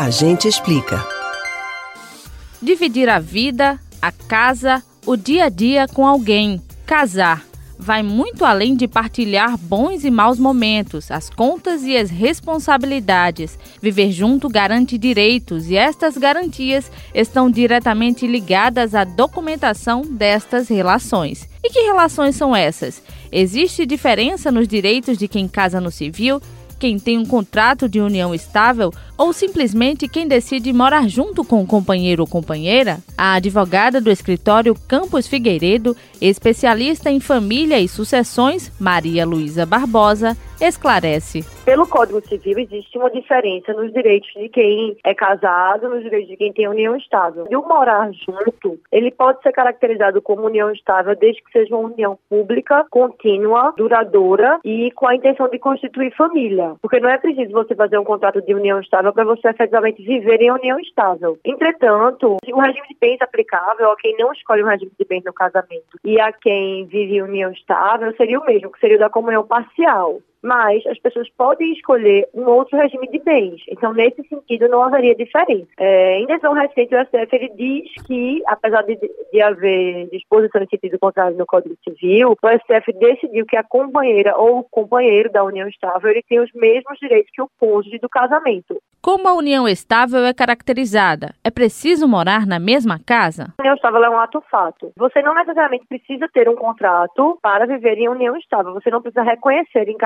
A gente explica. Dividir a vida, a casa, o dia a dia com alguém. Casar vai muito além de partilhar bons e maus momentos, as contas e as responsabilidades. Viver junto garante direitos e estas garantias estão diretamente ligadas à documentação destas relações. E que relações são essas? Existe diferença nos direitos de quem casa no civil quem tem um contrato de união estável ou simplesmente quem decide morar junto com o companheiro ou companheira? A advogada do escritório Campos Figueiredo, especialista em família e sucessões, Maria Luísa Barbosa, esclarece. Pelo Código Civil existe uma diferença nos direitos de quem é casado, nos direitos de quem tem união estável. E o morar junto, ele pode ser caracterizado como união estável desde que seja uma união pública, contínua, duradoura e com a intenção de constituir família. Porque não é preciso você fazer um contrato de união estável para você efetivamente viver em união estável. Entretanto, o regime de bens aplicável a quem não escolhe o regime de bens no casamento e a quem vive em união estável seria o mesmo, que seria o da comunhão parcial mas as pessoas podem escolher um outro regime de bens. Então, nesse sentido, não haveria diferença. É, em decisão recente, o STF ele diz que, apesar de, de haver disposição em sentido contrário no Código Civil, o STF decidiu que a companheira ou o companheiro da união estável ele tem os mesmos direitos que o cônjuge do casamento. Como a união estável é caracterizada? É preciso morar na mesma casa? A união estável é um ato fato. Você não necessariamente precisa ter um contrato para viver em união estável. Você não precisa reconhecer em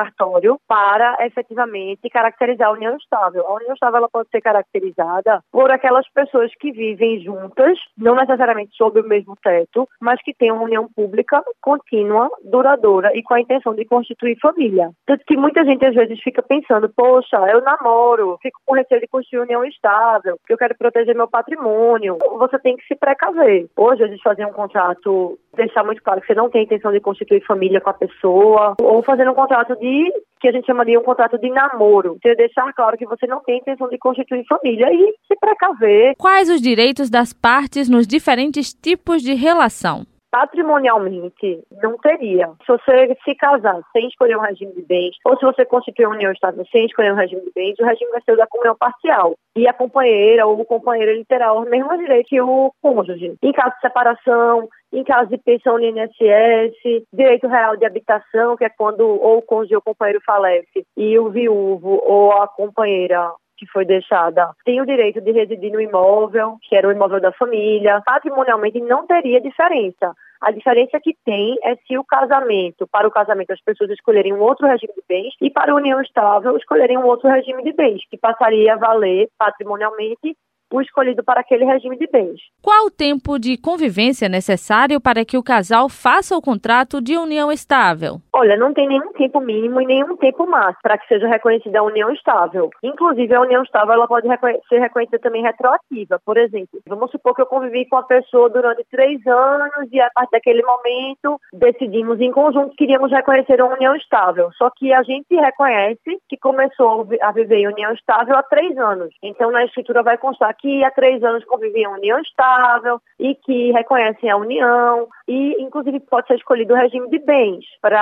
para efetivamente caracterizar a união estável. A união estável ela pode ser caracterizada por aquelas pessoas que vivem juntas, não necessariamente sob o mesmo teto, mas que têm uma união pública contínua, duradoura e com a intenção de constituir família. Tanto que muita gente às vezes fica pensando, poxa, eu namoro, fico com receio de construir união estável, que eu quero proteger meu patrimônio. Você tem que se precaver. Hoje a gente fazer um contrato, deixar muito claro que você não tem intenção de constituir família com a pessoa, ou fazer um contrato de que a gente chamaria um contrato de namoro. Você deixar claro que você não tem intenção de constituir família e se precaver. Quais os direitos das partes nos diferentes tipos de relação? patrimonialmente não teria. Se você se casar sem escolher um regime de bens, ou se você constituir uma união estável sem escolher um regime de bens, o regime vai ser o da comunhão parcial. E a companheira ou o companheiro ele terá os mesmos direitos que o cônjuge. Em caso de separação, em caso de pensão no INSS, direito real de habitação, que é quando ou o cônjuge ou companheiro falece e o viúvo ou a companheira que foi deixada tem o direito de residir no imóvel, que era o imóvel da família. Patrimonialmente não teria diferença. A diferença que tem é se o casamento, para o casamento as pessoas escolherem um outro regime de bens e para a união estável escolherem um outro regime de bens, que passaria a valer patrimonialmente o escolhido para aquele regime de bens. Qual o tempo de convivência necessário para que o casal faça o contrato de união estável? Olha, não tem nenhum tempo mínimo e nenhum tempo máximo para que seja reconhecida a união estável. Inclusive, a união estável ela pode ser reconhecida também retroativa. Por exemplo, vamos supor que eu convivi com a pessoa durante três anos e a partir daquele momento decidimos em conjunto que queríamos reconhecer uma união estável. Só que a gente reconhece que começou a viver em união estável há três anos. Então, na escritura vai constar que há três anos conviviam em união estável e que reconhecem a união e, inclusive, pode ser escolhido o regime de bens para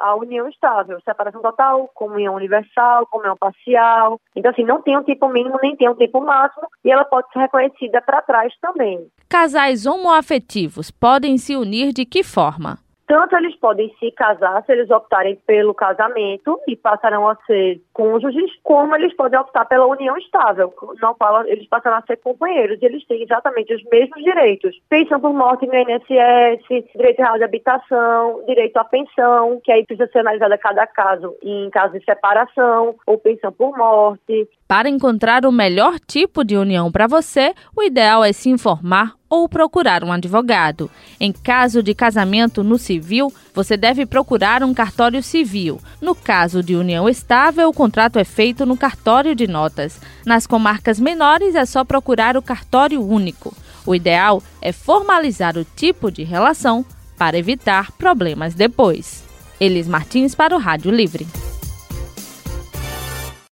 a união estável, separação total, comunhão universal, comunhão parcial. Então, assim, não tem um tempo mínimo nem tem um tempo máximo e ela pode ser reconhecida para trás também. Casais homoafetivos podem se unir de que forma? Tanto eles podem se casar se eles optarem pelo casamento e passarão a ser cônjuges, como eles podem optar pela união estável, não qual eles passarão a ser companheiros e eles têm exatamente os mesmos direitos. Pensão por morte no INSS, direito real de habitação, direito à pensão, que aí precisa ser analisada cada caso em caso de separação ou pensão por morte. Para encontrar o melhor tipo de união para você, o ideal é se informar ou procurar um advogado. Em caso de casamento no civil, você deve procurar um cartório civil. No caso de união estável, o contrato é feito no cartório de notas. Nas comarcas menores, é só procurar o cartório único. O ideal é formalizar o tipo de relação para evitar problemas depois. Elis Martins para o Rádio Livre.